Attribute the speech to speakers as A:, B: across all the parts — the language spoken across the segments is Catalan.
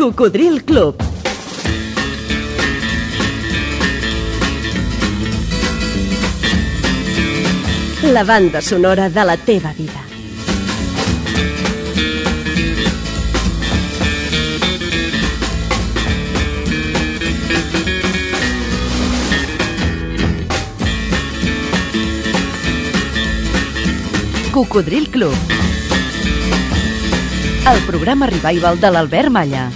A: Cocodril Club. La banda sonora de la teva vida. Cocodril Club. El programa revival de l'Albert Malla.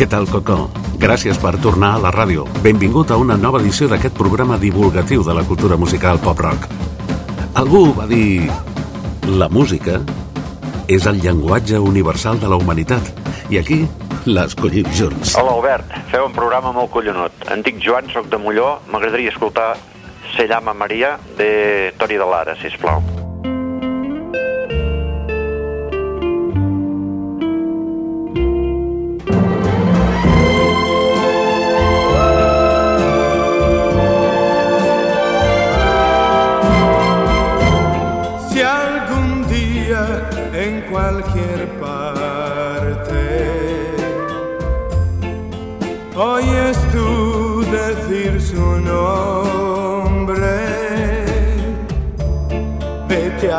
B: Què tal, Cocó? Gràcies per tornar a la ràdio. Benvingut a una nova edició d'aquest programa divulgatiu de la cultura musical pop-rock. Algú va dir... La música és el llenguatge universal de la humanitat. I aquí l'escollim junts.
C: Hola, Albert. Feu un programa molt collonut. Em dic Joan, sóc de Molló. M'agradaria escoltar Se llama Maria de Toni de Lara, sisplau.
D: Si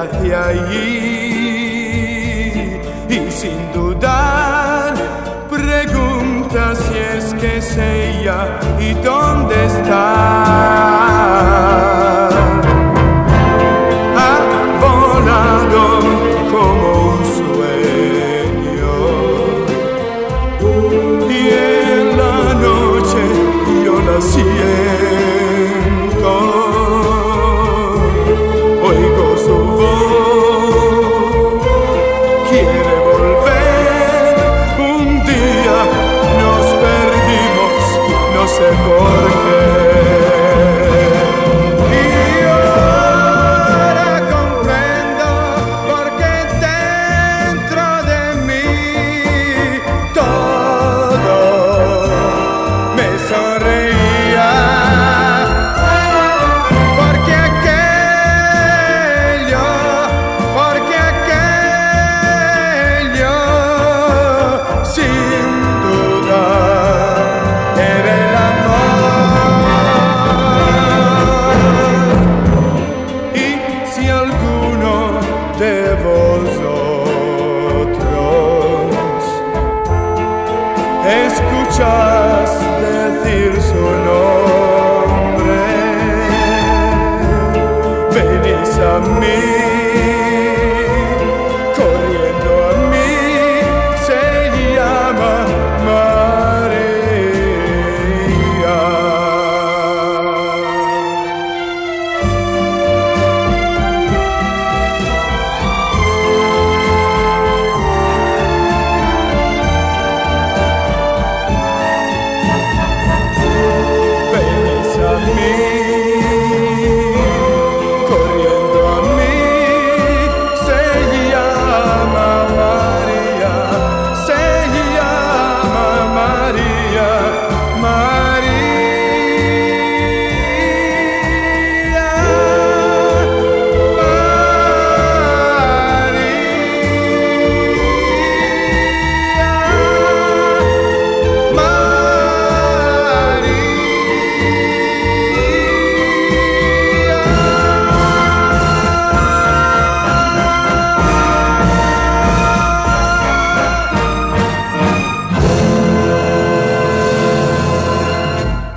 D: Ach ja,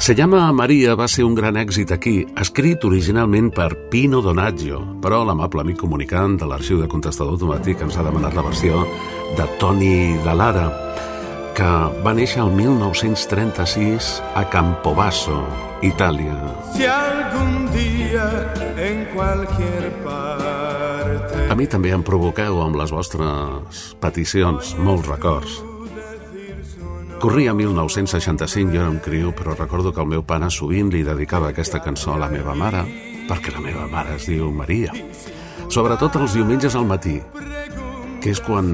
D: Se llama
B: Maria va ser un gran èxit aquí, escrit originalment per Pino Donaggio, però l'amable amic comunicant de l'arxiu de contestador automàtic ens ha demanat la versió de Toni de Lara, que va néixer el 1936 a Campobasso, Itàlia.
D: Si algún día en cualquier parte
B: A mi també em provoqueu amb les vostres peticions molts records. Corria 1965, jo era un criu, però recordo que el meu pare sovint li dedicava aquesta cançó a la meva mare, perquè la meva mare es diu Maria. Sobretot els diumenges al matí, que és quan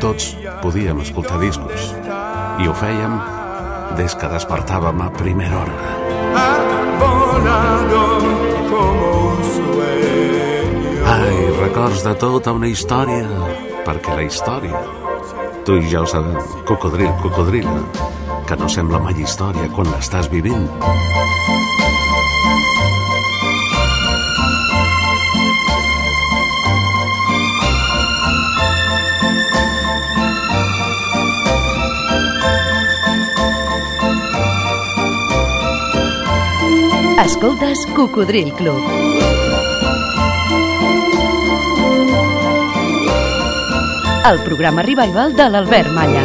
B: tots podíem escoltar discos. I ho fèiem des que despertàvem a primera hora. Ai, records de tota una història, perquè la història, tu i ja ho sabem, cocodril, cocodrila, que no sembla mai història quan l'estàs vivint.
A: Escoltes Cocodril Club. El programa revival de l'Albert Malla.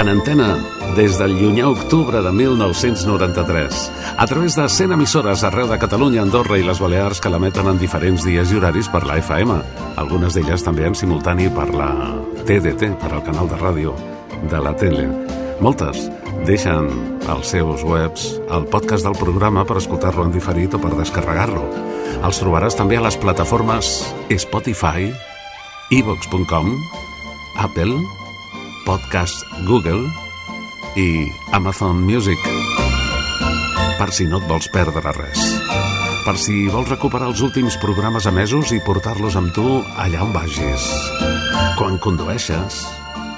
B: En antena, des del llunyà octubre de 1993, a través de 100 emissores arreu de Catalunya, Andorra i les Balears que l'emeten en diferents dies i horaris per la FM, algunes d'elles també en simultani per la TDT, per al canal de ràdio de la tele. Moltes deixen als seus webs el podcast del programa per escoltar-lo en diferit o per descarregar-lo. Els trobaràs també a les plataformes Spotify, evox.com, Apple, Podcast Google i Amazon Music. Per si no et vols perdre res. Per si vols recuperar els últims programes emesos i portar-los amb tu allà on vagis. Quan condueixes,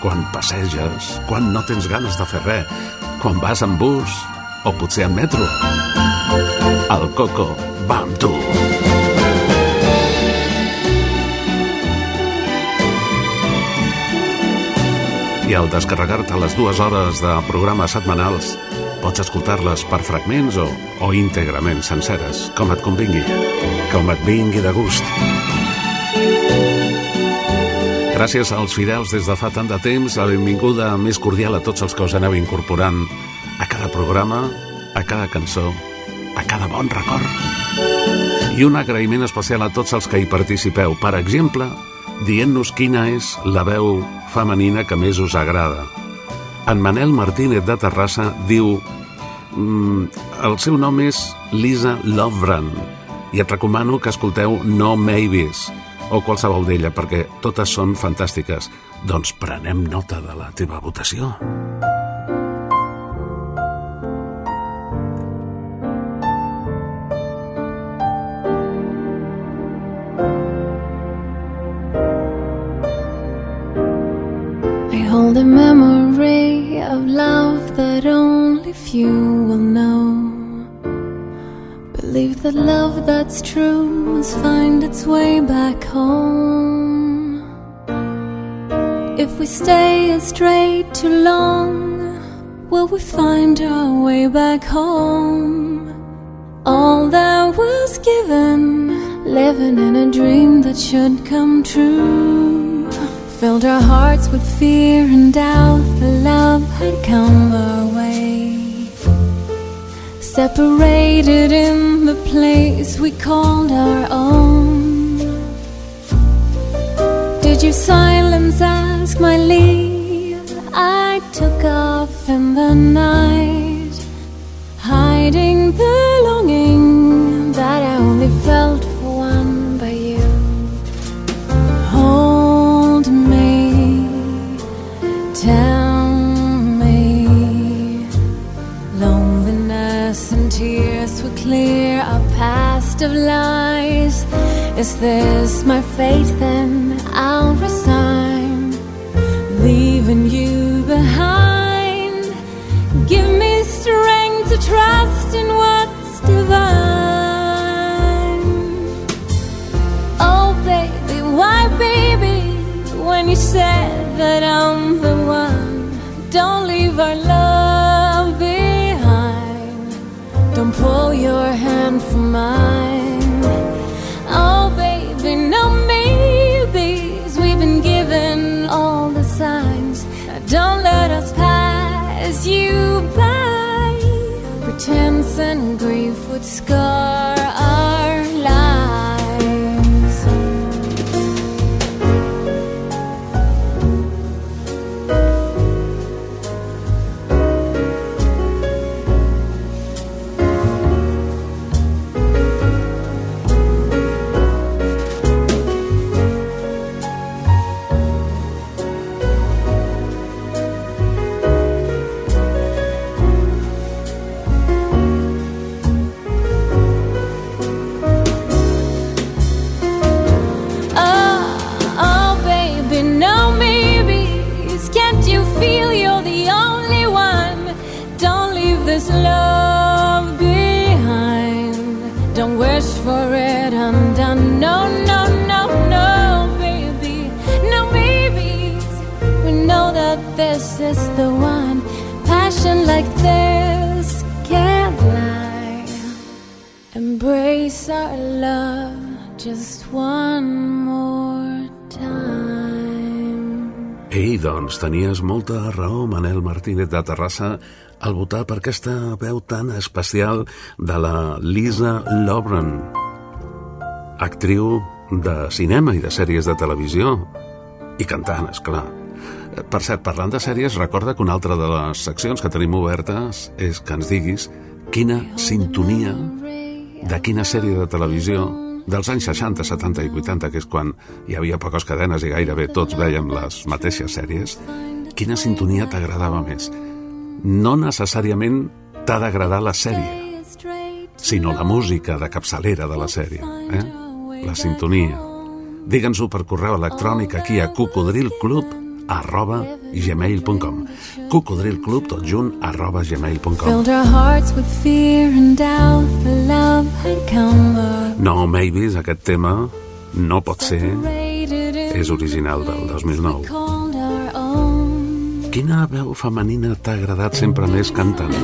B: quan passeges, quan no tens ganes de fer res, quan vas en bus o potser en metro. El Coco va amb tu. I al descarregar-te les dues hores de programes setmanals, pots escoltar-les per fragments o, o íntegrament senceres, com et convingui, com et vingui de gust. Gràcies als fidels des de fa tant de temps, la benvinguda més cordial a tots els que us aneu incorporant a cada programa, a cada cançó, a cada bon record. I un agraïment especial a tots els que hi participeu. Per exemple, dient-nos quina és la veu femenina que més us agrada. En Manel Martínez de Terrassa diu mm, el seu nom és Lisa Lovran i et recomano que escolteu No Maybes o qualsevol d'ella perquè totes són fantàstiques. Doncs prenem nota de la teva votació.
E: I hold a memory of love that only few will know. Believe that love that's true must find its way back home. If we stay astray too long, will we find our way back home? All that was given, living in a dream that should come true. Filled our hearts with fear and doubt the love had come. Separated in the place we called our own. Did your silence ask my leave? I took off in the night, hiding the longing that I only felt Is this my fate? Then I'll resign, leaving you behind. Give me strength to trust in what's divine. Oh, baby, why, baby, when you said that I'm the one, don't leave our love behind. Don't pull your hand from mine. Baby, no maybes. We've been given all the signs. Now don't let us pass you by. Pretense and grief would scar
B: doncs, tenies molta raó, Manel Martínez de Terrassa, al votar per aquesta veu tan especial de la Lisa Lobran, actriu de cinema i de sèries de televisió, i cantant, és clar. Per cert, parlant de sèries, recorda que una altra de les seccions que tenim obertes és que ens diguis quina sintonia de quina sèrie de televisió dels anys 60, 70 i 80, que és quan hi havia poques cadenes i gairebé tots veiem les mateixes sèries, quina sintonia t'agradava més? No necessàriament t'ha d'agradar la sèrie, sinó la música de capçalera de la sèrie, eh? la sintonia. Digue'ns-ho per correu electrònic aquí a cocodrilclub arroba gmail.com cocodrilclub tot junt arroba gmail.com. No, Mavis, aquest tema no pot ser és original del 2009
E: called our own.
B: Quina veu femenina t'ha agradat sempre més cantant?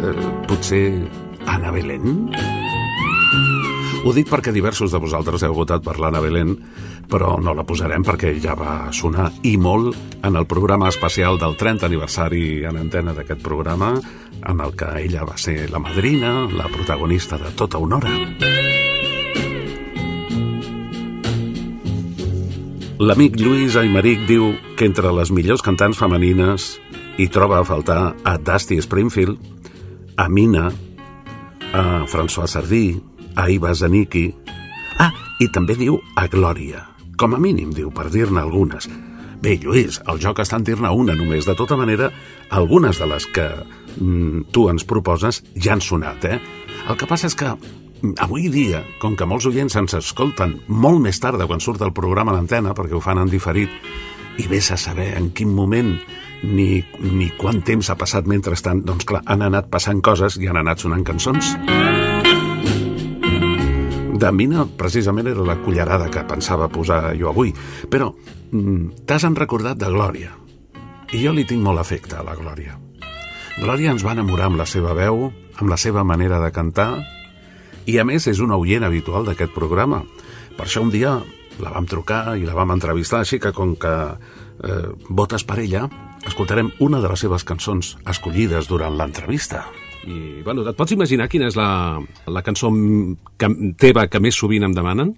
B: Eh, potser Anna Belén? Ho dic perquè diversos de vosaltres heu votat per l'Anna Belén, però no la posarem perquè ja va sonar i molt en el programa especial del 30 aniversari en antena d'aquest programa, en el que ella va ser la madrina, la protagonista de tota una hora. L'amic Lluís Aymeric diu que entre les millors cantants femenines hi troba a faltar a Dusty Springfield, a Mina, a François Sardí, a Iva Zanicki... Ah, i també diu a Glòria. Com a mínim, diu, per dir-ne algunes. Bé, Lluís, el joc està en dir-ne una només. De tota manera, algunes de les que mm, tu ens proposes ja han sonat, eh? El que passa és que mm, avui dia, com que molts oients ens escolten molt més tard quan surt el programa a l'antena, perquè ho fan en diferit, i vés a saber en quin moment ni, ni quant temps ha passat mentrestant, doncs clar, han anat passant coses i han anat sonant cançons. De Mina, precisament, era la cullerada que pensava posar jo avui, però mm, t'has en recordat de Glòria. I jo li tinc molt afecte a la Glòria. Glòria ens va enamorar amb la seva veu, amb la seva manera de cantar, i a més és una oient habitual d'aquest programa. Per això un dia la vam trucar i la vam entrevistar, així que com que eh, votes per ella, escoltarem una de les seves cançons escollides durant l'entrevista.
F: I, bueno, et pots imaginar quina és la, la cançó que, teva que més sovint em demanen?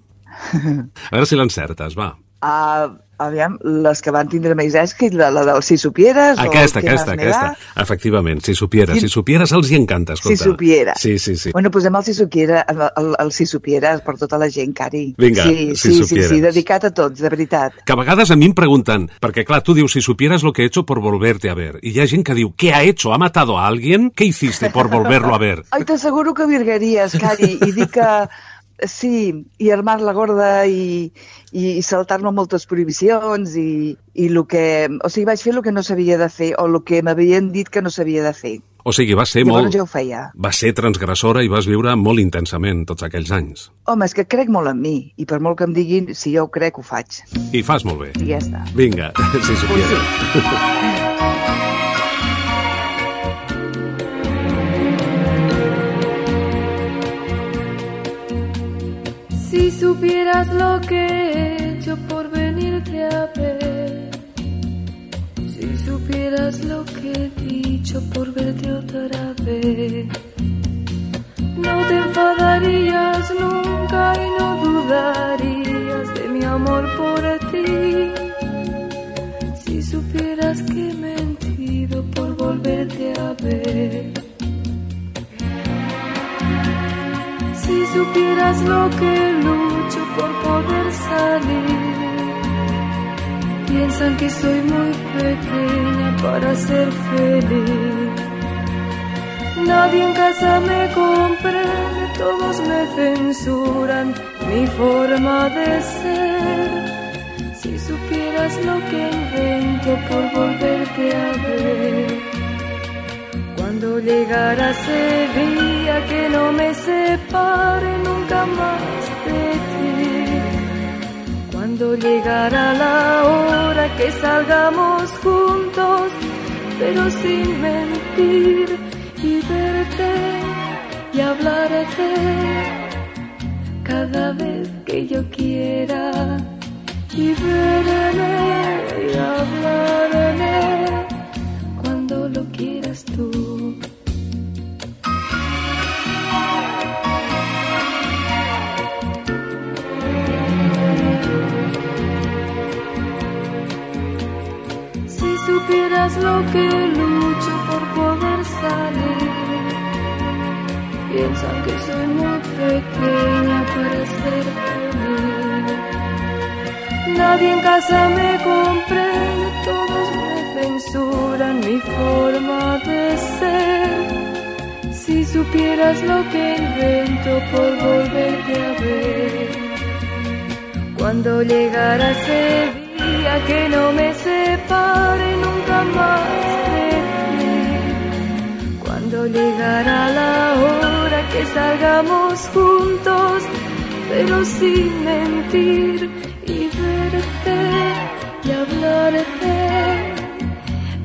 F: A veure si l'encertes, va.
G: Uh, aviam, les que van tindre més èxit, la, la del Si supieres...
F: Aquesta,
G: o ¿Qué
F: aquesta, aquesta. Efectivament, si supieres.
G: Quin-
F: Si supieres els hi encanta,
G: Si
F: escolta.
G: supiera.
F: Sí, sí, sí.
G: Bueno, posem el Si supiera, el, el, el Si supieres per tota la gent, Cari.
F: Vinga,
G: sí,
F: Si
G: sí, sí,
F: supieres.
G: sí, dedicat a tots, de veritat.
F: Que a vegades a mi em pregunten, perquè clar, tu dius, si supieras lo que he hecho por volverte a ver. I hi ha gent que diu, ¿qué ha hecho? ¿Ha matado a alguien? ¿Qué hiciste por volverlo a ver?
G: Ai, t'asseguro que virgaries, Cari, i dic que sí, i armar la gorda i, i, saltar-me moltes prohibicions i, i el que... O sigui, vaig fer el que no sabia de fer o el que m'havien dit que no sabia de fer.
F: O sigui, vas ser
G: Llavors
F: molt...
G: ja ho feia.
F: Vas ser transgressora i vas viure molt intensament tots aquells anys.
G: Home, és que crec molt en mi, i per molt que em diguin, si jo ho crec, ho faig.
F: I fas molt bé.
G: I ja està.
F: Vinga, si supieres.
H: Si supieras lo que he hecho por venirte a ver, si supieras lo que he dicho por verte otra vez, no te enfadarías nunca y no dudarías de mi amor por ti. Si supieras que he mentido por volverte a ver. Si supieras lo que lucho por poder salir, piensan que soy muy pequeña para ser feliz. Nadie en casa me comprende, todos me censuran mi forma de ser. Si supieras lo que invento por volverte a ver. Cuando llegara ese día que no me separe nunca más de ti. Cuando llegara la hora que salgamos juntos, pero sin mentir y verte y hablarte cada vez que yo quiera y verme y hablarme cuando lo quieras tú. Supieras lo que lucho por poder salir, piensan que soy muy pequeña para ser feliz. Nadie en casa me comprende, todos me censuran mi forma de ser. Si supieras lo que invento por volverte a ver, cuando llegara ese que no me separe nunca más de ti, cuando llegara la hora que salgamos juntos, pero sin mentir y verte y hablarte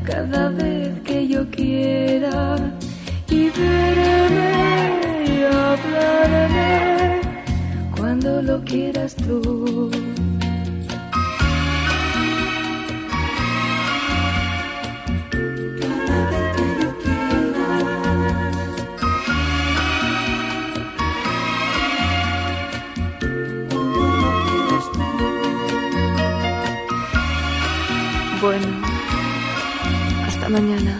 H: cada vez que yo quiera y verme y hablarme cuando lo quieras tú. Mañana.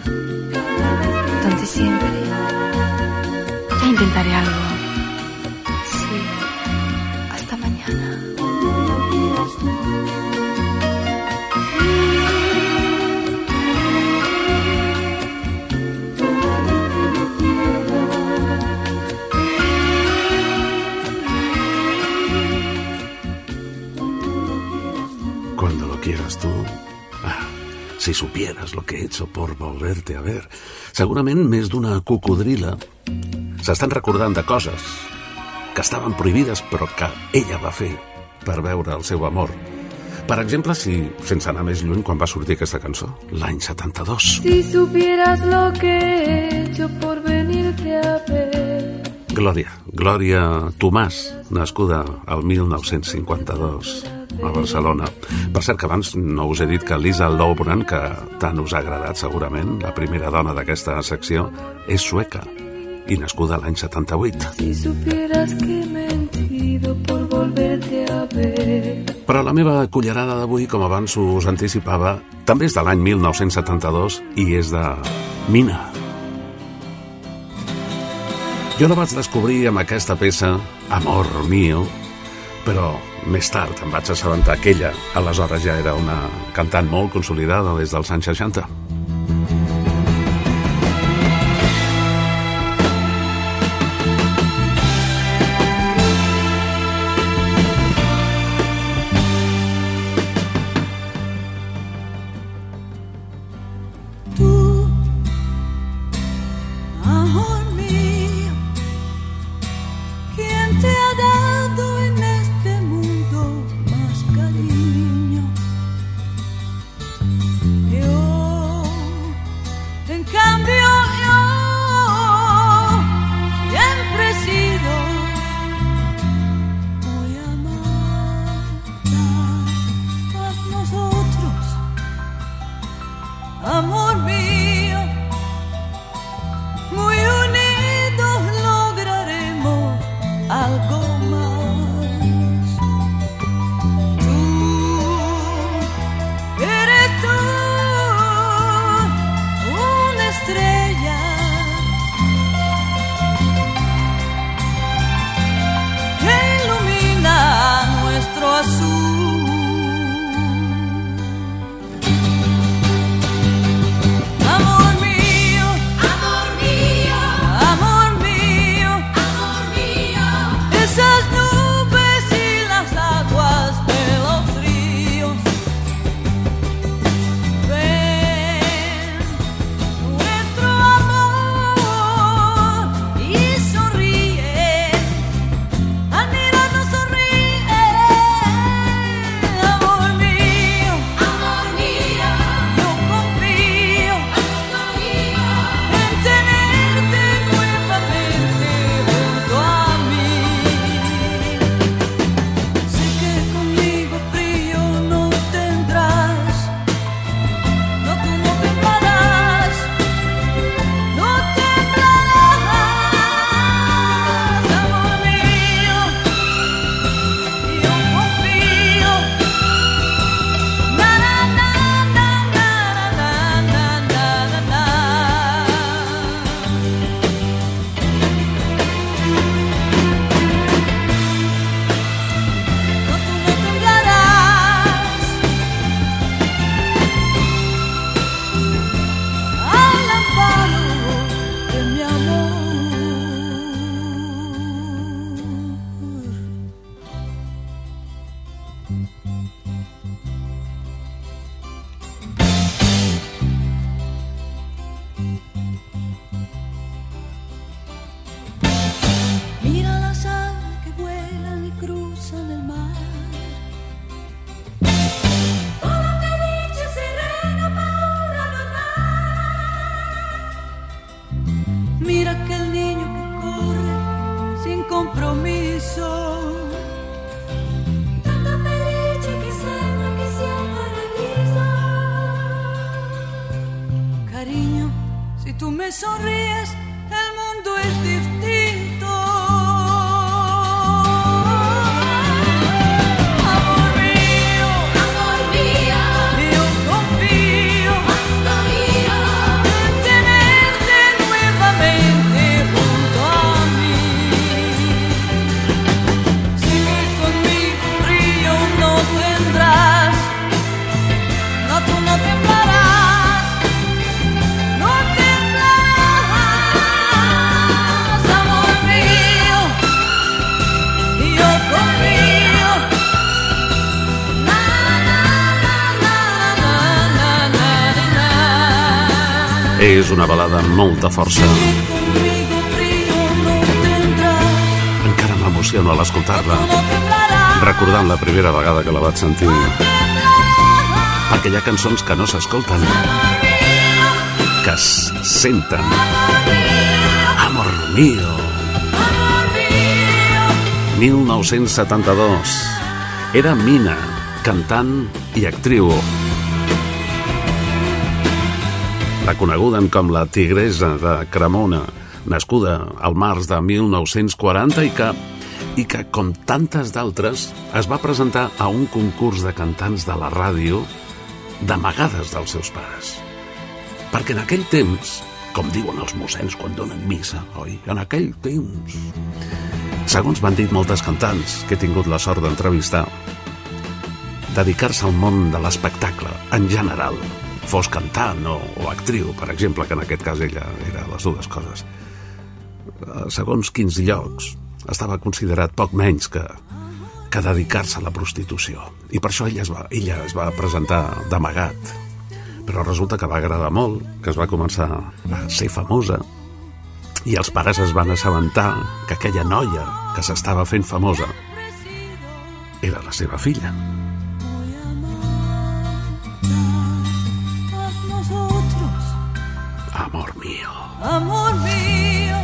B: Si supieras lo que he hecho por volverte a ver. Segurament més d'una cocodrila s'estan recordant de coses que estaven prohibides però que ella va fer per veure el seu amor. Per exemple, si, sense anar més lluny, quan va sortir aquesta cançó, l'any 72.
H: Si supieras lo que he hecho por venirte a ver.
B: Glòria, Glòria Tomàs, nascuda al 1952 a Barcelona. Per cert que abans no us he dit que Lisa Lobran, que tant us ha agradat segurament, la primera dona d'aquesta secció, és sueca i nascuda l'any 78.
H: Si supieras que he mentido por volverte a ver.
B: Però la meva cullerada d'avui, com abans us anticipava, també és de l'any 1972 i és de Mina. Jo la vaig descobrir amb aquesta peça, Amor Mío, però més tard em vaig assabentar que ella, aleshores ja era una cantant molt consolidada des dels anys 60. És una balada amb molta força. Encara m'emociono a l'escoltar-la, recordant la primera vegada que la vaig sentir. Perquè hi ha cançons que no s'escolten, que es senten. Amor mío. 1972. Era Mina, cantant i actriu. La coneguda com la tigresa de Cremona, nascuda al març de 1940 i que, i que, com tantes d'altres, es va presentar a un concurs de cantants de la ràdio d'amagades dels seus pares. Perquè en aquell temps, com diuen els mossens quan donen missa, oi? En aquell temps... Segons m'han dit moltes cantants que he tingut la sort d'entrevistar, dedicar-se al món de l'espectacle, en general, fos cantant o, o actriu, per exemple, que en aquest cas ella era les dues coses, eh, segons quins llocs, estava considerat poc menys que, que dedicar-se a la prostitució. I per això ella es va, ella es va presentar d'amagat. Però resulta que va agradar molt, que es va començar a ser famosa, i els pares es van assabentar que aquella noia que s'estava fent famosa era la seva filla. Amor mío.
I: amor mío.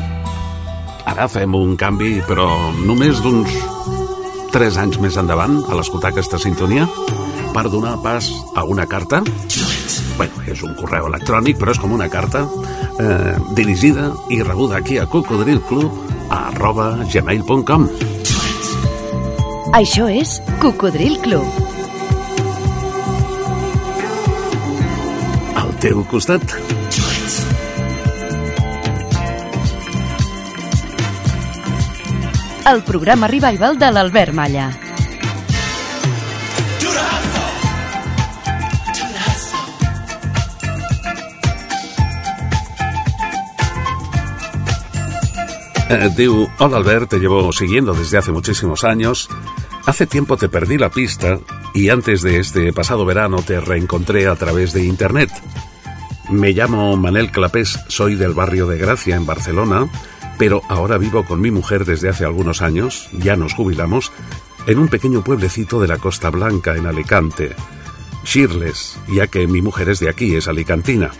B: Ara fem un canvi, però només d'uns 3 anys més endavant, a l'escoltar aquesta sintonia, per donar pas a una carta. Bueno, és un correu electrònic, però és com una carta eh, dirigida i rebuda aquí a cocodrilclub a arroba gmail.com.
A: Això és Cocodril Club.
B: Al teu costat.
A: El programa revival de l'Albert Malla.
B: Eh, diu, hola Albert, te llevo siguiendo desde hace muchísimos años. Hace tiempo te perdí la pista y antes de este pasado verano te reencontré a través de internet. Me llamo Manel Clapés, soy del barrio de Gracia en Barcelona, pero ahora vivo con mi mujer desde hace algunos años, ya nos jubilamos, en un pequeño pueblecito de la Costa Blanca en Alicante. Shirles, ya que mi mujer es de aquí, es alicantina.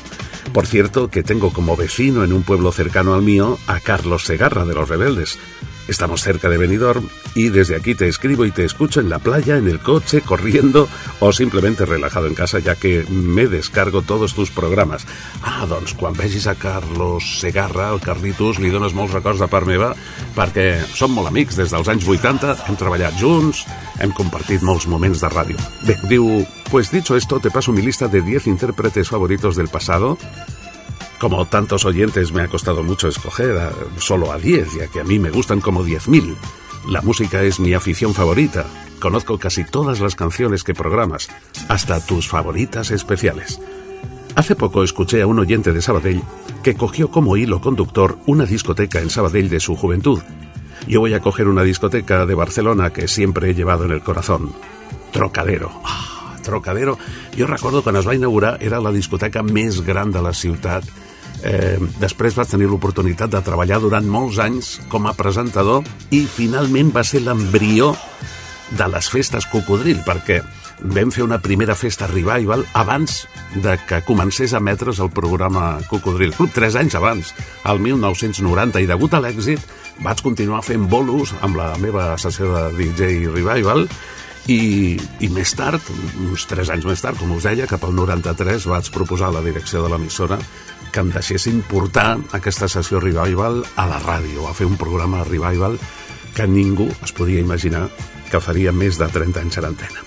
B: Por cierto, que tengo como vecino en un pueblo cercano al mío a Carlos Segarra de los Rebeldes. Estamos cerca de Benidorm y desde aquí te escribo y te escucho en la playa, en el coche, corriendo o simplemente relajado en casa ya que me descargo todos tus programes. Ah, doncs quan vegis a Carlos Segarra, el Carlitos, li dones molts records de part meva perquè som molt amics des dels anys 80, hem treballat junts, hem compartit molts moments de ràdio. Bé, diu, pues dicho esto, te paso mi lista de 10 intérpretes favoritos del pasado Como tantos oyentes me ha costado mucho escoger a- solo a 10, ya que a mí me gustan como 10.000. La música es mi afición favorita. Conozco casi todas las canciones que programas, hasta tus favoritas especiales. Hace poco escuché a un oyente de Sabadell que cogió como hilo conductor una discoteca en Sabadell de su juventud. Yo voy a coger una discoteca de Barcelona que siempre he llevado en el corazón. Trocadero. Oh, Trocadero, jo recordo quan es va inaugurar era la discoteca més gran de la ciutat. Eh, després vaig tenir l'oportunitat de treballar durant molts anys com a presentador i finalment va ser l'embrió de les festes cocodril, perquè vam fer una primera festa revival abans de que comencés a emetre's el programa Cocodril Club, tres anys abans, al 1990, i degut a l'èxit vaig continuar fent bolos amb la meva sessió de DJ Revival i, i més tard, uns tres anys més tard, com us deia, cap al 93 vaig proposar la direcció de l'emissora que em deixessin portar aquesta sessió Revival a la ràdio, a fer un programa Revival que ningú es podia imaginar que faria més de 30 anys en antena.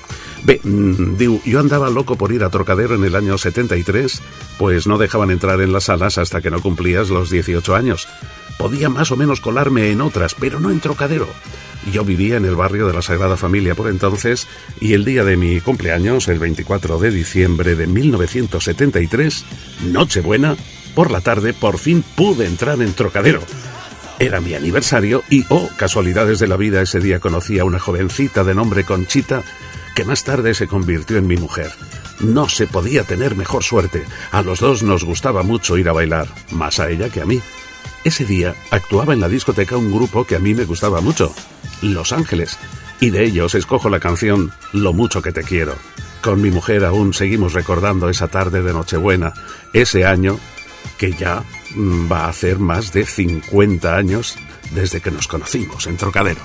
B: Bé, mmm, diu, yo andaba loco por ir a Trocadero en el año 73, pues no dejaban entrar en las salas hasta que no cumplías los 18 años. Podía más o menos colarme en otras, pero no en Trocadero. Yo vivía en el barrio de la Sagrada Familia por entonces y el día de mi cumpleaños, el 24 de diciembre de 1973, Nochebuena, por la tarde por fin pude entrar en Trocadero. Era mi aniversario y, oh, casualidades de la vida, ese día conocí a una jovencita de nombre Conchita que más tarde se convirtió en mi mujer. No se podía tener mejor suerte. A los dos nos gustaba mucho ir a bailar, más a ella que a mí. Ese día actuaba en la discoteca un grupo que a mí me gustaba mucho, Los Ángeles, y de ellos escojo la canción Lo mucho que te quiero. Con mi mujer aún seguimos recordando esa tarde de Nochebuena, ese año que ya mm, va a hacer más de 50 años desde que nos conocimos en Trocadero.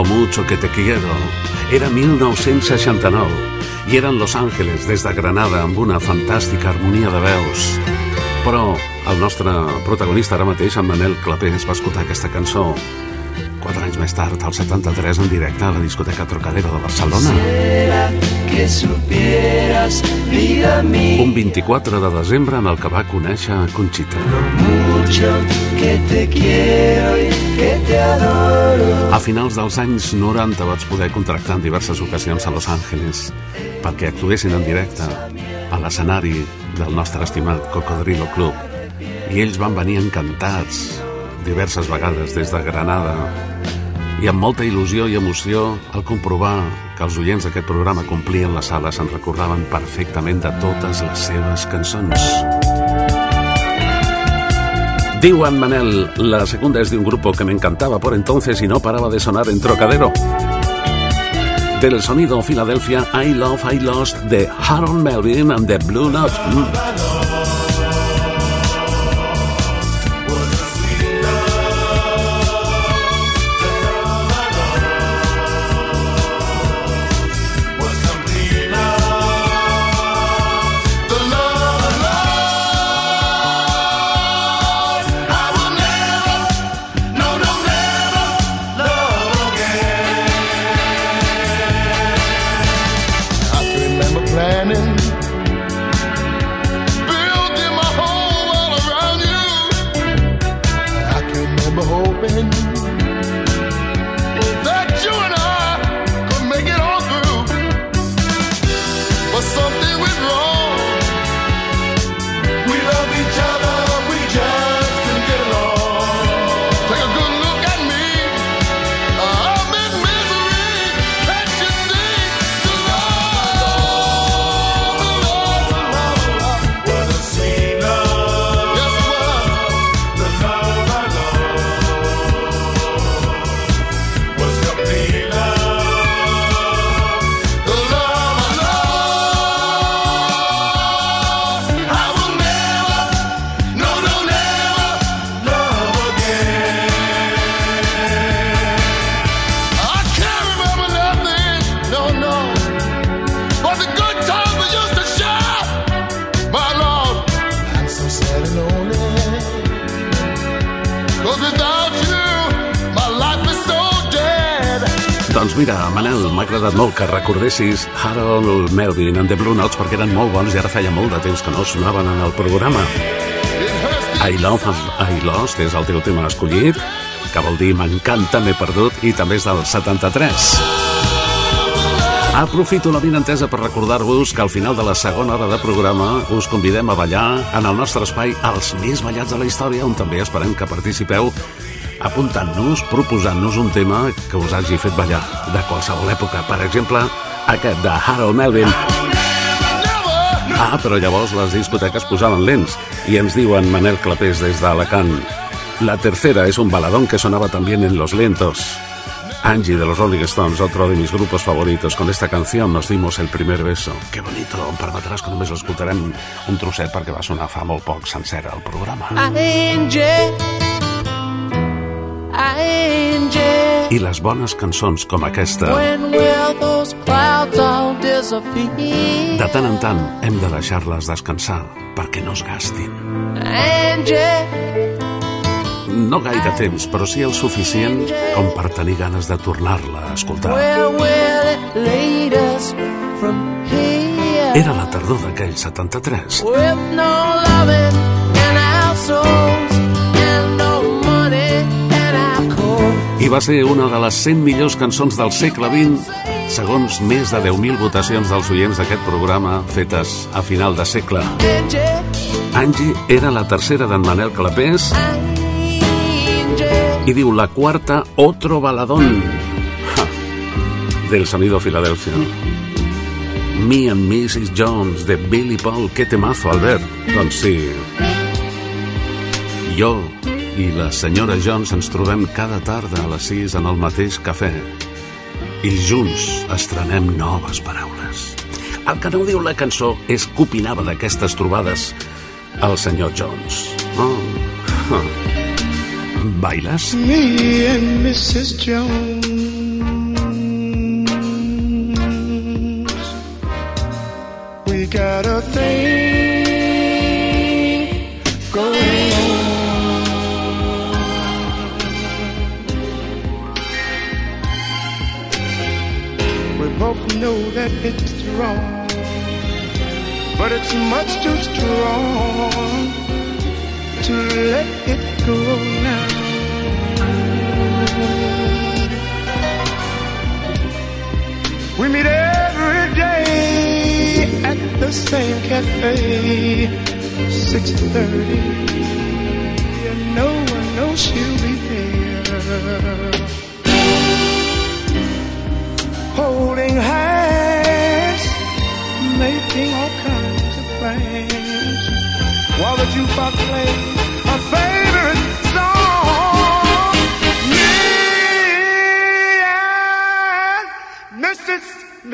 J: Lo mucho que te quiero.
B: Era 1969 i eren Los Ángeles des de Granada amb una fantàstica harmonia de veus. Però el nostre protagonista ara mateix, en Manel Clapés, va escoltar aquesta cançó quatre anys més tard, al 73, en directe a la discoteca Trocadero de Barcelona.
J: Que supieras, vida mía,
B: Un 24 de desembre en el que va conèixer Conxita.
J: Mucho que te quiero y que te adoro.
B: A finals dels anys 90 vaig poder contractar en diverses ocasions a Los Angeles perquè actuessin en directe a l'escenari del nostre estimat Cocodrilo Club. I ells van venir encantats diverses vegades des de Granada i amb molta il·lusió i emoció al comprovar que els oients d'aquest programa complien la sala se'n recordaven perfectament de totes les seves cançons. Diu en Manel, la segunda es de un grupo que me encantaba por entonces y no paraba de sonar en Trocadero. Del sonido Filadelfia, I Love, I Lost de Harold Melvin and the Blue Notes. Mm. Agradat molt que recordessis Harold Melvin en The Blue Notes perquè eren molt bons i ara feia molt de temps que no sonaven en el programa. I Love I Lost és el teu tema escollit, que vol dir M'encanta, m'he perdut, i també és del 73. Aprofito la vinentesa per recordar-vos que al final de la segona hora de programa us convidem a ballar en el nostre espai Els més ballats de la història, on també esperem que participeu apuntant-nos, proposant-nos un tema que us hagi fet ballar de qualsevol època. Per exemple, aquest de Harold Melvin. Ah, però llavors les discoteques posaven lents i ens diuen Manel Clapés des d'Alacant. La tercera es un baladón que sonaba también en los lentos. Angie de los Rolling Stones, otro de mis grupos favoritos. Con esta canción nos dimos el primer beso. Que bonito, em permetràs que només l'escoltarem un trosset perquè va sonar fa molt poc sencera al programa.
J: Angie,
B: I les bones cançons com aquesta, de tant en tant hem de deixar-les descansar perquè no es gastin. No gaire temps, però sí el suficient com per tenir ganes de tornar-la a escoltar. Era la tardor d'aquell 73.
J: With no loving in our souls
B: I va ser una de les 100 millors cançons del segle XX, segons més de 10.000 votacions dels oients d'aquest programa fetes a final de segle.
J: Angie,
B: era la tercera d'en Manel Clapés i diu la quarta Otro Baladón ja, del sonido Filadelfia. Me and Mrs. Jones de Billy Paul, que temazo, Albert. Doncs sí. Jo i la senyora Jones ens trobem cada tarda a les 6 en el mateix cafè i junts estrenem noves paraules. El que no diu la cançó és que opinava d'aquestes trobades el senyor Jones. Oh. huh. Bailes?
K: Me and Mrs. Jones. We got a thing know that it's wrong, but it's much too strong to let it go now. We meet every day at the same cafe, 6.30. And no one knows she'll be there. Plans. While the jukebox plays a favorite song. Me and Mrs.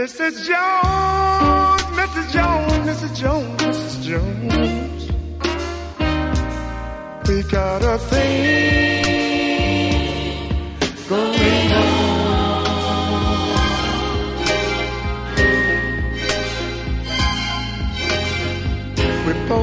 K: Mrs. Jones, Mrs. Jones, Mrs. Jones, Mrs. Jones. We got a thing going on.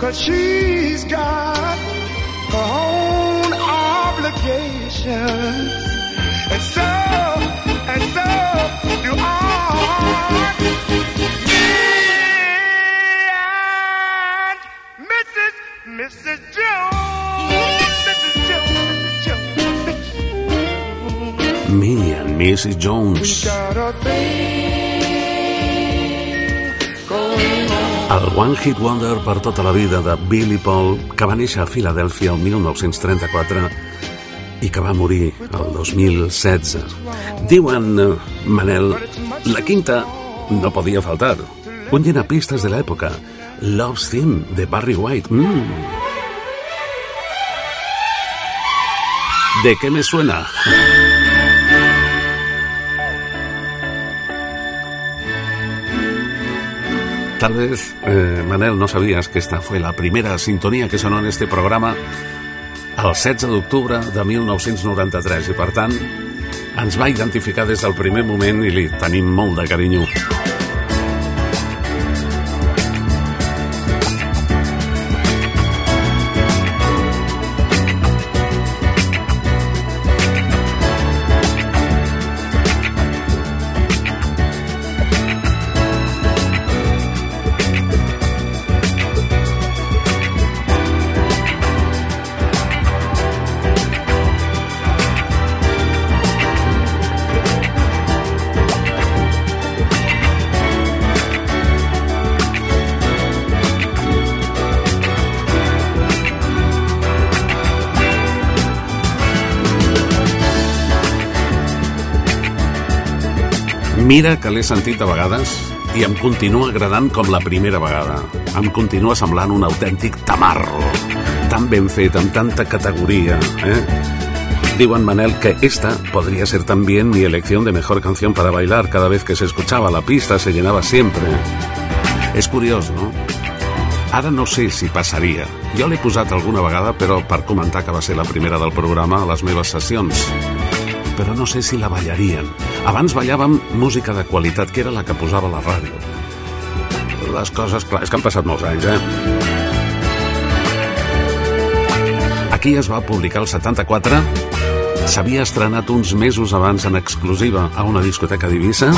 K: Cause she's got her own obligations. And so, and so do I. Me and Mrs. Mrs. Jones. Mrs. Jones, Mrs. Jones.
B: Me and Mrs. Jones. El One Hit Wonder per tota la vida de Billy Paul, que va néixer a Filadèlfia el 1934 i que va morir el 2016. Diuen, Manel, la quinta no podia faltar. Un llenapistes de l'època, Love's Theme, de Barry White. Mm. ¿De qué me suena? Tal vez, eh, Manel, no sabías que esta fue la primera sintonía que sonó en este programa el 16 d'octubre de 1993 i, per tant, ens va identificar des del primer moment i li tenim molt de carinyo. Mira que l'he sentit de vegades i em continua agradant com la primera vegada. Em continua semblant un autèntic tamarro. Tan ben fet, amb tanta categoria. ¿eh? Digo Manel que esta podría ser también mi elección de mejor canción para bailar. Cada vez que se escuchaba la pista se llenaba siempre. És curiós, no? Ara no sé si passaria. Jo l'he posat alguna vegada, però per comentar que va ser la primera del programa a les meves sessions. Però no sé si la ballarien. Abans ballàvem música de qualitat, que era la que posava la ràdio. Les coses, clar, és que han passat molts anys, eh? Aquí es va publicar el 74 s'havia estrenat uns mesos abans en exclusiva a una discoteca d'Eivissa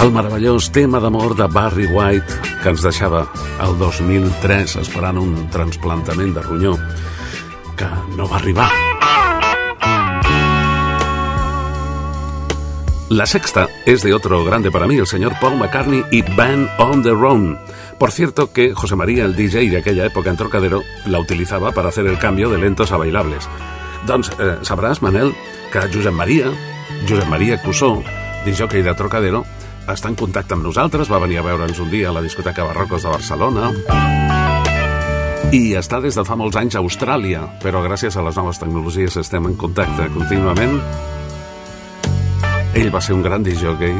B: el meravellós tema d'amor de Barry White que ens deixava el 2003 esperant un transplantament de ronyó que no va arribar. La sexta es de otro grande para mí, el señor Paul McCartney y Band on the Run. Por cierto que José María, el DJ de aquella época en Trocadero, la utilizaba para hacer el cambio de lentos a bailables. Doncs eh, sabràs, Manel, que Josep Maria, Josep Maria Cussó, disjockey de Trocadero, està en contacte amb nosaltres, va venir a veure'ns un dia a la discoteca Barrocos de Barcelona i està des de fa molts anys a Austràlia, però gràcies a les noves tecnologies estem en contacte contínuament. Ell va ser un gran disjockey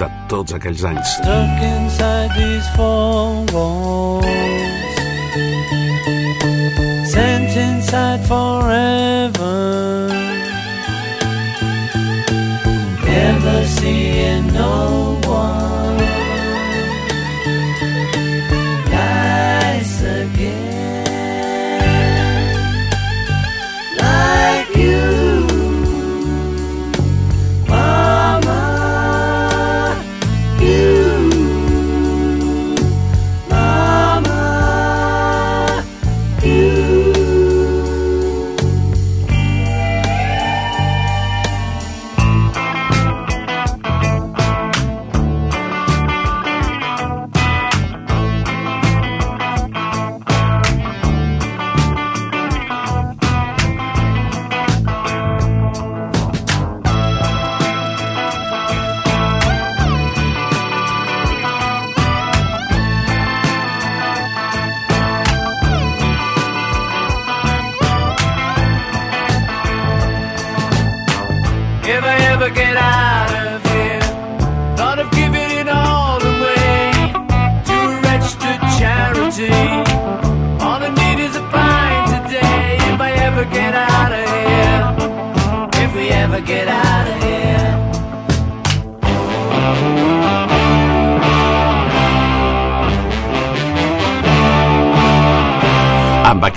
B: de tots aquells anys.
J: Stuck inside these four walls, sent inside forever. Never seeing no one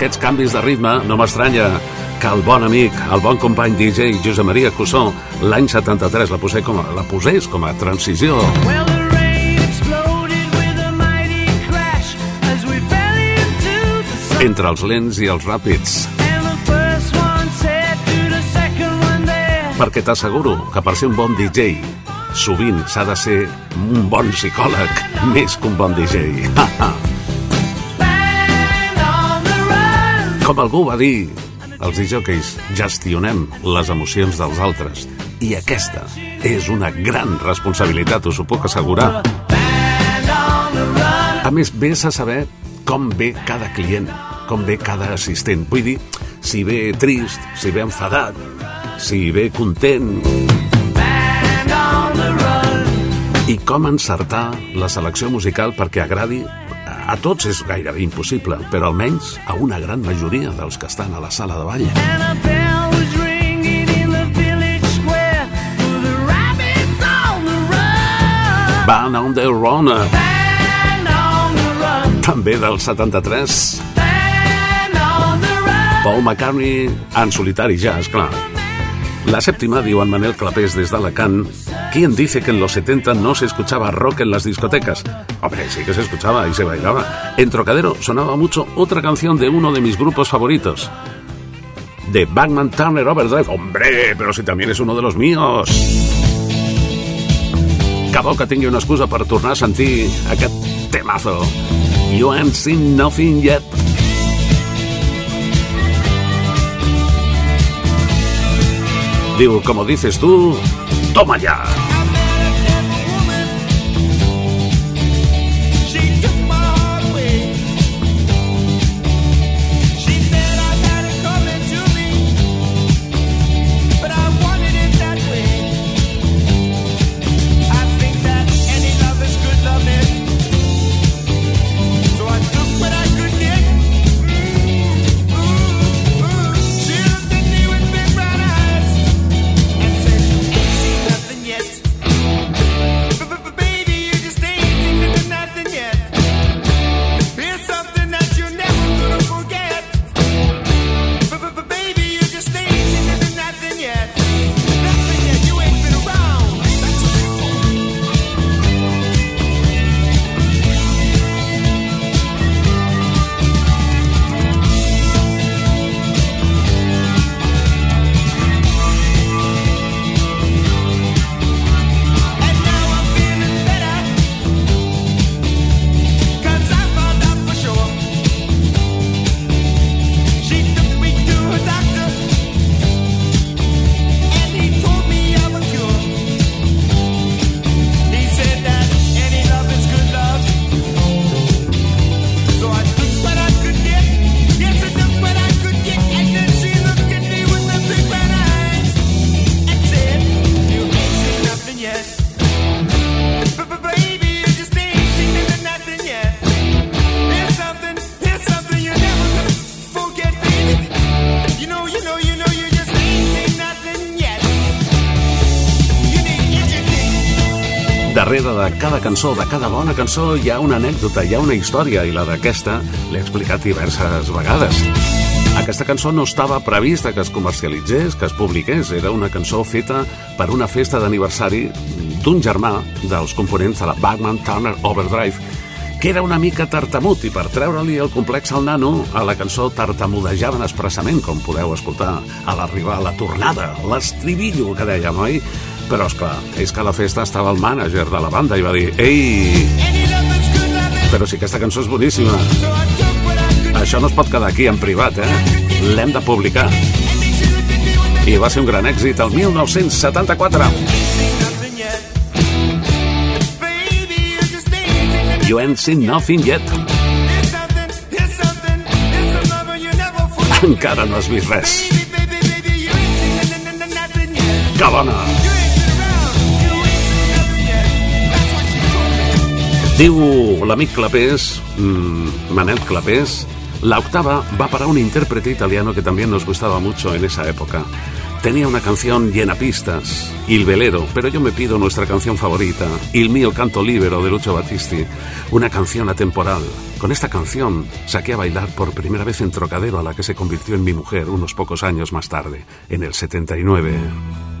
B: aquests canvis de ritme no m'estranya que el bon amic, el bon company DJ Josep Maria Cussó, l'any 73 la, posé com a, la posés com a transició
J: Well, crash
B: entre els lents i els ràpids. Perquè t'asseguro que per ser un bon DJ sovint s'ha de ser un bon psicòleg més que un bon DJ. Com algú va dir, els DJs gestionem les emocions dels altres i aquesta és una gran responsabilitat, us ho puc assegurar. A més, vés a saber com ve cada client, com ve cada assistent. Vull dir, si ve trist, si ve enfadat, si ve content, i com encertar la selecció musical perquè agradi a tots és gairebé impossible, però almenys a una gran majoria dels que estan a la sala de ball. Van on the Run, també del 73.
J: And on the run.
B: Paul McCartney en solitari ja, és clar. La séptima, diu en Manel Clapés des d'Alacant, ¿quién dice que en los 70 no se escuchaba rock en las discotecas? Hombre, sí que se escuchaba y se bailaba. En Trocadero sonaba mucho otra canción de uno de mis grupos favoritos. De Bagman Turner Overdrive. Hombre, pero si también es uno de los míos. Bo que una excusa per tornar a sentir aquest temazo. You ain't seen nothing yet. Como dices tú, toma ya. Cada cançó, de cada bona cançó, hi ha una anècdota, hi ha una història, i la d'aquesta l'he explicat diverses vegades. Aquesta cançó no estava prevista que es comercialitzés, que es publiqués. Era una cançó feta per una festa d'aniversari d'un germà dels components de la Bagman Turner Overdrive, que era una mica tartamut, i per treure-li el complex al nano, a la cançó tartamudejaven expressament, com podeu escoltar a l'arribar a la tornada, l'estribillo que dèiem, oi? Però, és clar, és que a la festa estava el mànager de la banda i va dir «Ei, però si aquesta cançó és boníssima, això no es pot quedar aquí en privat, eh? L'hem de publicar». I va ser un gran èxit el 1974. You ain't seen nothing yet. Encara no has vist res. Que bona! Diu l'amic Clapés, mm, Manel Clapés, la octava va para un intérprete italiano que también nos gustaba mucho en esa época. tenía una canción llena pistas, Il Velero, pero yo me pido nuestra canción favorita, Il mio canto libero de Lucho Battisti, una canción atemporal. Con esta canción saqué a bailar por primera vez en Trocadero a la que se convirtió en mi mujer unos pocos años más tarde, en el 79.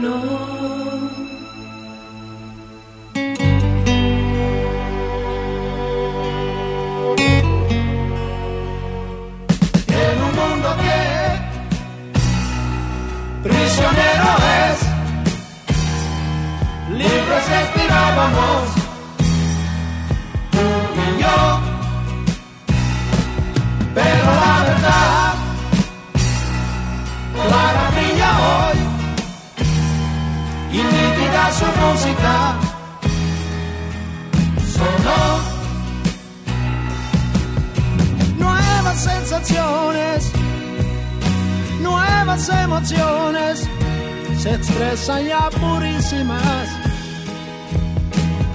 L: know se
M: expresan ya purísimas.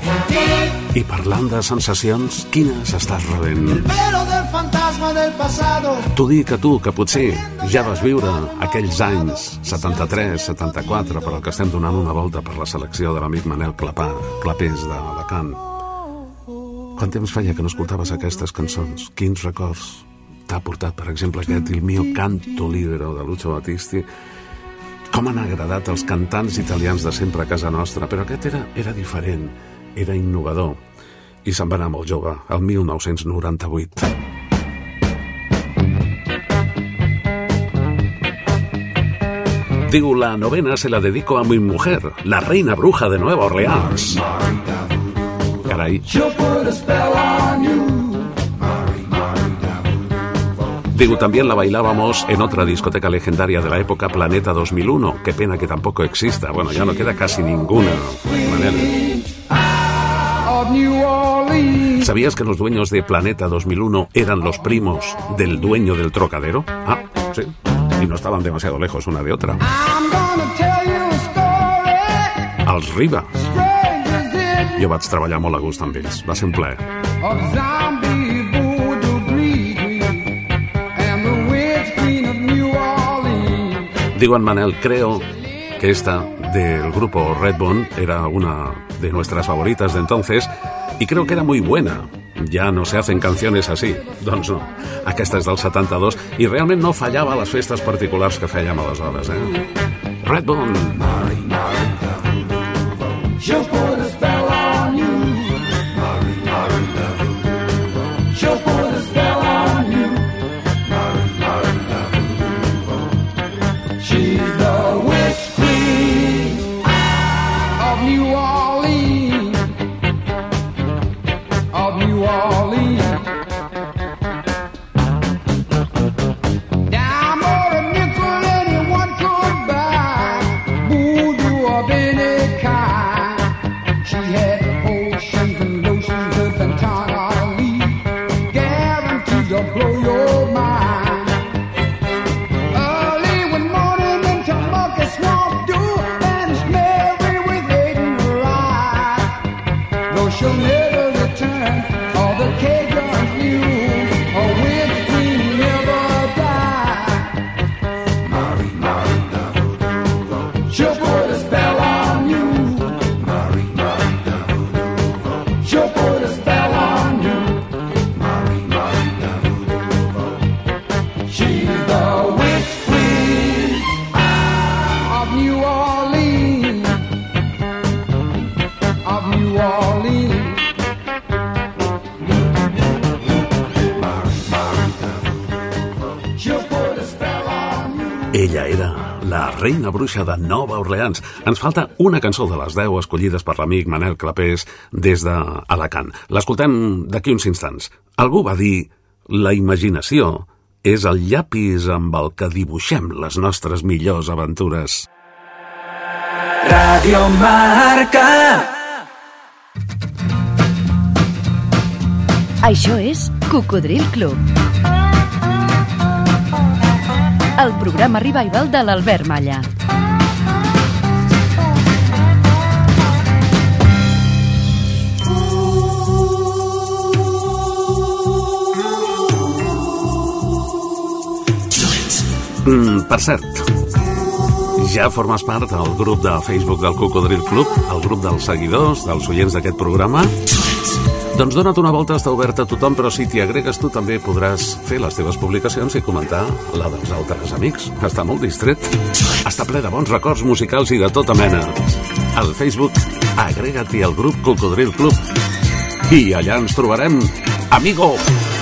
M: En ti,
B: I parlant de sensacions, quines estàs rebent?
M: el velo del fantasma del pasado.
B: T'ho dic a tu, que potser ja vas viure aquells anys, 73, 74, però que estem donant una volta per la selecció de l'amic Manel Clapà, Clapés d'Alacant. Quant temps feia que no escoltaves aquestes cançons? Quins records t'ha portat, per exemple, aquest Il mio canto libero de Lucio Battisti? Com han agradat els cantants italians de sempre a casa nostra, però aquest era, era diferent, era innovador. I se'n va anar molt jove, el 1998. Digo, la novena se la dedico a mi mujer, la reina bruja de Nueva Orleans. Caray. Digo, también la bailábamos en otra discoteca legendaria de la época, Planeta 2001. Qué pena que tampoco exista. Bueno, ya no queda casi ninguna. ¿Sabías que los dueños de Planeta 2001 eran los primos del dueño del trocadero? Ah, sí. Y no estaban demasiado lejos una de otra.
M: I'm gonna tell you a story.
B: Els Riba. Jo vaig treballar a gust amb ells. Digo en Manel, creo que esta del grupo Redbone era una de nuestras favoritas de entonces y creo que era muy buena. Ja no se hacen canciones así. Doncs no. Aquesta és del 72 i realment no fallava a les festes particulars que fèiem aleshores, eh? Redbone.
M: She'll put a spell on you. She'll put
B: bruixa de Nova Orleans. Ens falta una cançó de les 10 escollides per l'amic Manel Clapés des d'Alacant. L'escoltem d'aquí uns instants. Algú va dir la imaginació és el llapis amb el que dibuixem les nostres millors aventures.
J: Radio Marca.
M: Això és Cocodril Club. El programa revival de l'Albert Malla.
B: Mm, per cert, ja formes part del grup de Facebook del Cocodril Club, el grup dels seguidors, dels oients d'aquest programa? Doncs dona't una volta, està oberta a tothom, però si t'hi agregues tu també podràs fer les teves publicacions i comentar la dels altres amics. Està molt distret. Està ple de bons records musicals i de tota mena. Al Facebook, agrega-t'hi al grup Cocodril Club. I allà ens trobarem, amigo! La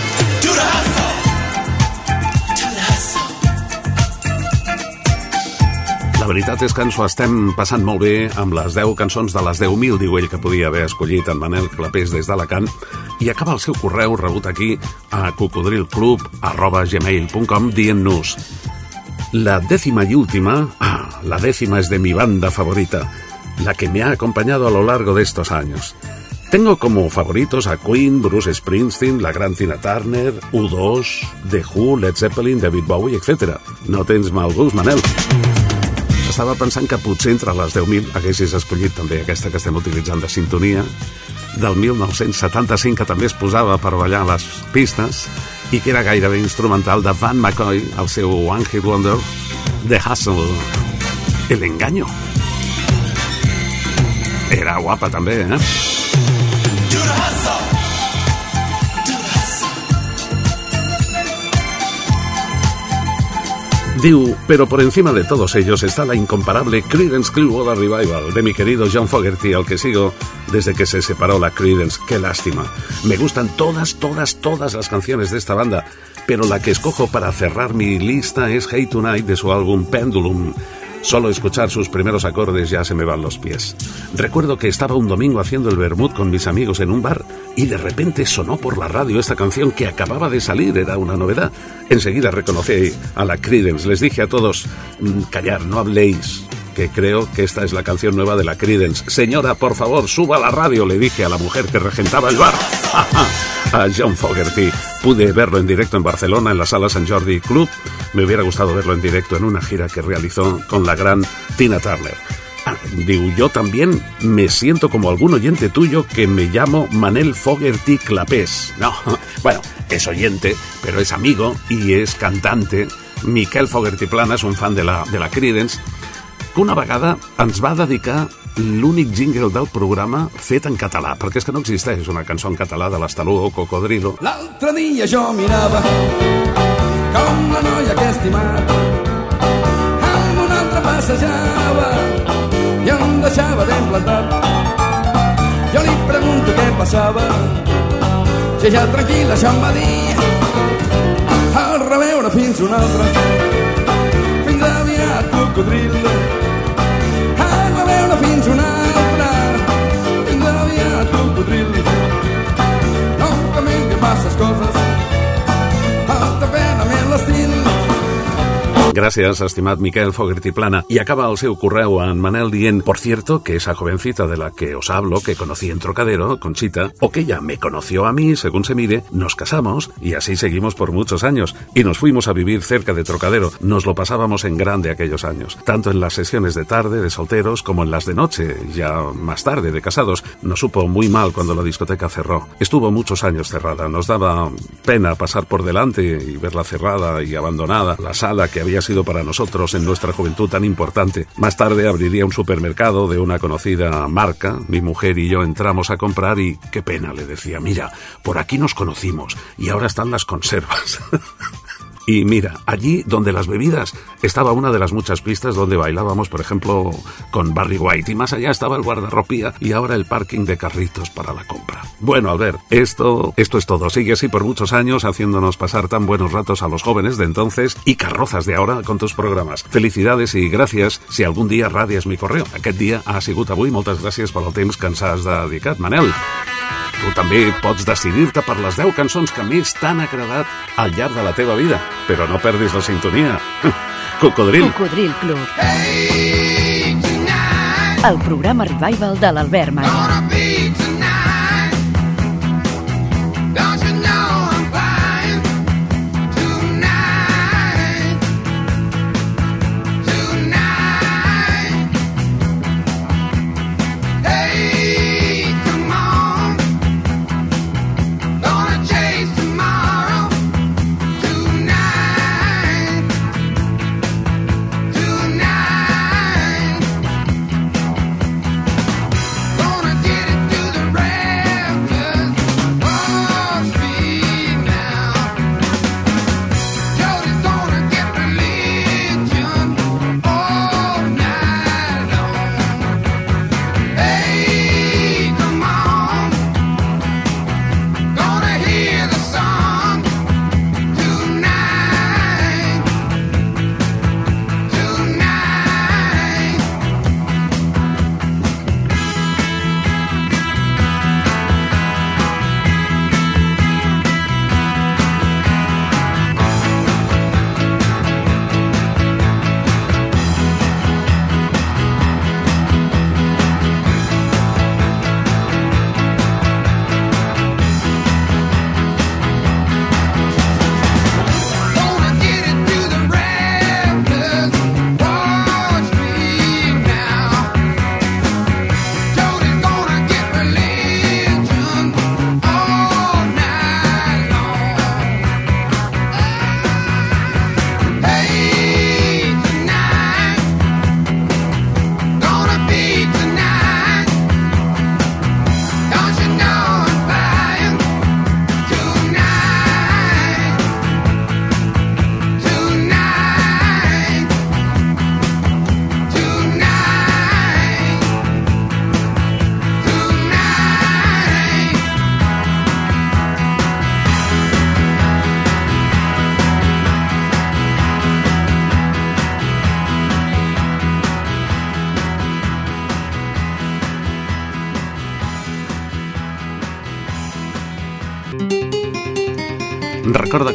B: veritat és que ens ho estem passant molt bé amb les 10 cançons de les 10.000, diu ell, que podia haver escollit en Manel Clapés des d'Alacant, i acaba el seu correu rebut aquí a cocodrilclub.gmail.com dient-nos La décima y última, ah, la décima es de mi banda favorita, la que me ha acompañado a lo largo de estos años. Tengo como favoritos a Queen, Bruce Springsteen, la gran Tina Turner, U2, The Who, Led Zeppelin, David Bowie, etc. No tens mal gust, Manel. Estava pensant que potser entre les 10.000 haguessis escollit també aquesta que estem utilitzant de sintonia del 1975 que també es posava per ballar les pistes i que era gairebé instrumental de Van McCoy, el seu One Hit Wonder, The Hustle, El Engaño. Era guapa també, eh? Diu, pero por encima de todos ellos está la incomparable Creedence Clearwater Revival de mi querido John Fogerty, al que sigo desde que se separó la Creedence. Qué lástima. Me gustan todas, todas, todas las canciones de esta banda, pero la que escojo para cerrar mi lista es Hey Tonight de su álbum Pendulum. Solo escuchar sus primeros acordes ya se me van los pies. Recuerdo que estaba un domingo haciendo el vermut con mis amigos en un bar y de repente sonó por la radio esta canción que acababa de salir, era una novedad. Enseguida reconocí a la Creedence, les dije a todos, "Mm, callar, no habléis, que creo que esta es la canción nueva de la Creedence. Señora, por favor, suba la radio, le dije a la mujer que regentaba el bar. a John Fogerty. Pude verlo en directo en Barcelona, en la sala San Jordi Club. Me hubiera gustado verlo en directo en una gira que realizó con la gran Tina Turner. Ah, Digo, yo también me siento como algún oyente tuyo que me llamo Manel Fogerty Clapés. No, bueno, es oyente, pero es amigo y es cantante. Miquel Fogerty Plana és un fan de la, de la Creedence que una vegada ens va dedicar l'únic jingle del programa fet en català, perquè és que no existeix una cançó en català de l'Estalú o Cocodrilo.
N: L'altre dia jo mirava com la noia que he estimat amb un altre passejava i em deixava ben plantat. Jo li pregunto què passava si ja tranquil·la això em va dir a reveure fins un altre fins aviat cocodril As coisas. Ah, tá Alta venda, menos
B: Gràcies, estimat Miquel Fogerty Plana. Y acaba el seu correu en Manel dient, por cierto, que esa jovencita de la que os hablo, que conocí en Trocadero, Conchita, o que ella me conoció a mí, según se mire, nos casamos y así seguimos por muchos años. Y nos fuimos a vivir cerca de Trocadero. Nos lo pasábamos en grande aquellos años, tanto en las sesiones de tarde de solteros como en las de noche, ya más tarde de casados. Nos supo muy mal cuando la discoteca cerró. Estuvo muchos años cerrada. Nos daba pena pasar por delante y verla cerrada y abandonada, la sala que había sido para nosotros en nuestra juventud tan importante. Más tarde abriría un supermercado de una conocida marca. Mi mujer y yo entramos a comprar y qué pena, le decía, mira, por aquí nos conocimos y ahora están las conservas. Y mira, allí donde las bebidas estaba una de las muchas pistas donde bailábamos, por ejemplo, con Barry White. Y más allá estaba el guardarropía y ahora el parking de carritos para la compra. Bueno, Albert, esto, esto es todo. Sigue así por muchos años haciéndonos pasar tan buenos ratos a los jóvenes de entonces y carrozas de ahora con tus programas. Felicidades i gràcies si algun dia radies mi correu. Aquest dia ha sigut avui. Moltes gràcies pel temps que ens has dedicat, Manel. Tu també pots decidir-te per les 10 cançons que més t'han agradat al llarg de la teva vida, però no perdis la sintonia. Cocodril.
M: Cocodril Club. El programa revival de l'Albert Malla.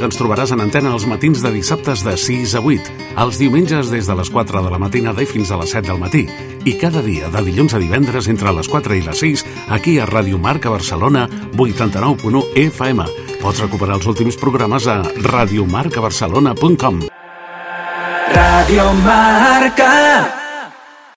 B: Ens trobaràs en antena els matins de dissabtes de 6 a 8, els diumenges des de les 4 de la matinada i fins a les 7 del matí, i cada dia de dilluns a divendres entre les 4 i les 6 aquí a Ràdio Marca Barcelona 89.1 FM. Pots recuperar els últims programes a radiomarcabarcelona.com.
L: Radio Marca.